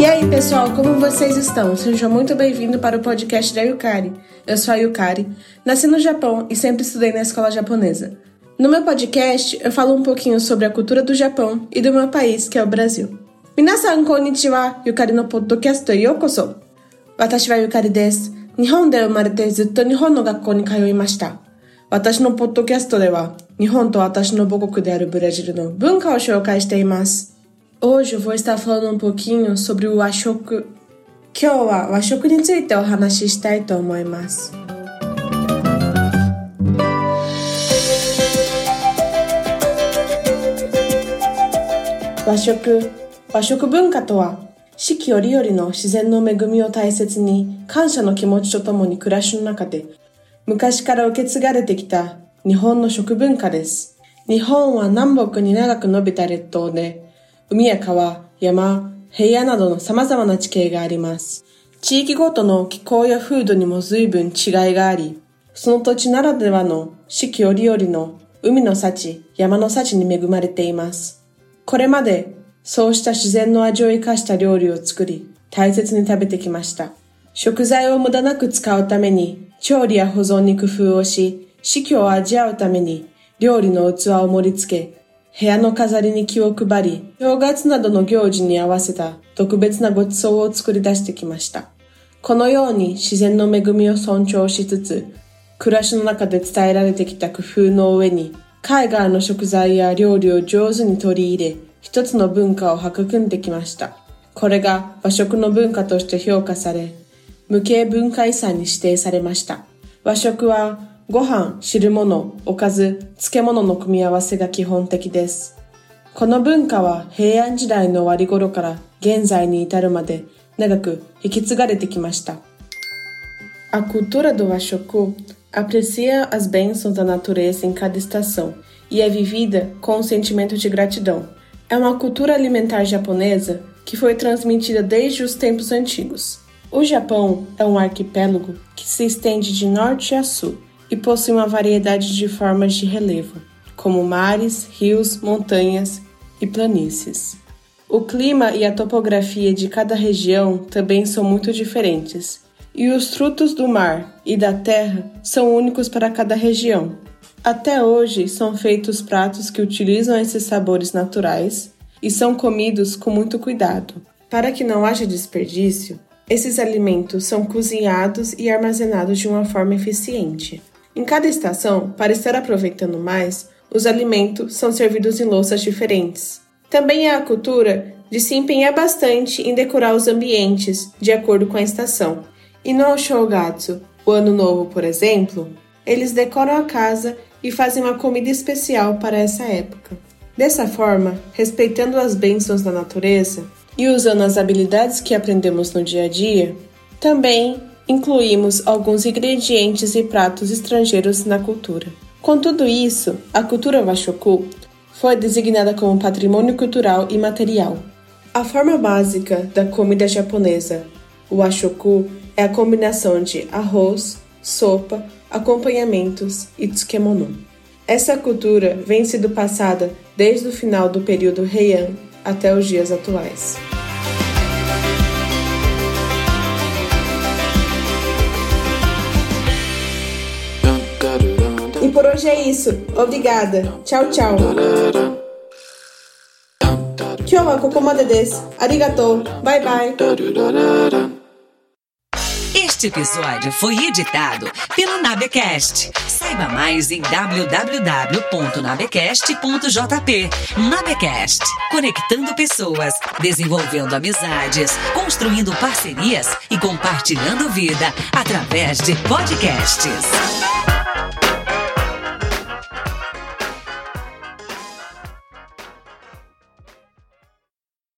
E aí, pessoal, como vocês estão? Sejam muito bem-vindos para o podcast da Yukari. Eu sou a Yukari, nasci no Japão e sempre estudei na escola japonesa. No meu podcast, eu falo um pouquinho sobre a cultura do Japão e do meu país, que é o Brasil. Minasan konnichiwa, Yukari no podcast e yokoso. Watashi wa Yukari desu. Nihon de umarete zutto nihon no gakkou ni kayoimashita. Watashi no podcast wa 日本と私の母国であるブラジルの文化を紹介しています。Hoje eu vou estar falando um pouquinho sobre o Ashoku. 今日は和食についてお話ししたいと思います。和食和食文化とは四季折々の自然の恵みを大切に感謝の気持ちとともに暮らしの中で昔から受け継がれてきた日本の食文化です。日本は南北に長く伸びた列島で海や川、山、平野などの様々な地形があります。地域ごとの気候や風土にも随分違いがあり、その土地ならではの四季折々の海の幸、山の幸に恵まれています。これまでそうした自然の味を生かした料理を作り、大切に食べてきました。食材を無駄なく使うために、調理や保存に工夫をし、四季を味わうために、料理の器を盛り付け、部屋の飾りに気を配り、正月などの行事に合わせた特別なご馳走を作り出してきました。このように自然の恵みを尊重しつつ、暮らしの中で伝えられてきた工夫の上に、海外の食材や料理を上手に取り入れ、一つの文化を育んできました。これが和食の文化として評価され、無形文化遺産に指定されました。和食はご飯、汁物、おかず、漬物の組み合わせが基本的です。この文化は平安時代の終わり頃から現在に至るまで長く引き継がれてきました。A cultura do Washoku aprecia as bênçãos da natureza em cada estação e é vivida com um sentimento de gratidão. É uma cultura alimentar japonesa que foi transmitida desde os tempos antigos. O Japão é um arquipélago que se estende de norte a sul e possui uma variedade de formas de relevo, como mares, rios, montanhas e planícies. O clima e a topografia de cada região também são muito diferentes, e os frutos do mar e da terra são únicos para cada região. Até hoje são feitos pratos que utilizam esses sabores naturais e são comidos com muito cuidado. Para que não haja desperdício, esses alimentos são cozinhados e armazenados de uma forma eficiente. Em cada estação, para estar aproveitando mais, os alimentos são servidos em louças diferentes. Também há a cultura de se empenhar bastante em decorar os ambientes de acordo com a estação. E no Shogatsu, o Ano Novo, por exemplo, eles decoram a casa e fazem uma comida especial para essa época. Dessa forma, respeitando as bênçãos da natureza e usando as habilidades que aprendemos no dia a dia, também incluímos alguns ingredientes e pratos estrangeiros na cultura. Com tudo isso, a cultura Washoku foi designada como patrimônio cultural e material. A forma básica da comida japonesa, o washoku, é a combinação de arroz, sopa, acompanhamentos e tsukemono. Essa cultura vem sendo passada desde o final do período Heian até os dias atuais. Por hoje é isso. Obrigada. Tchau, tchau. Kyo wa kokomade desu. Arigatou. Bye bye. Este episódio foi editado pela Nabecast. Saiba mais em www.nabecast.jp. Nabecast, conectando pessoas, desenvolvendo amizades, construindo parcerias e compartilhando vida através de podcasts.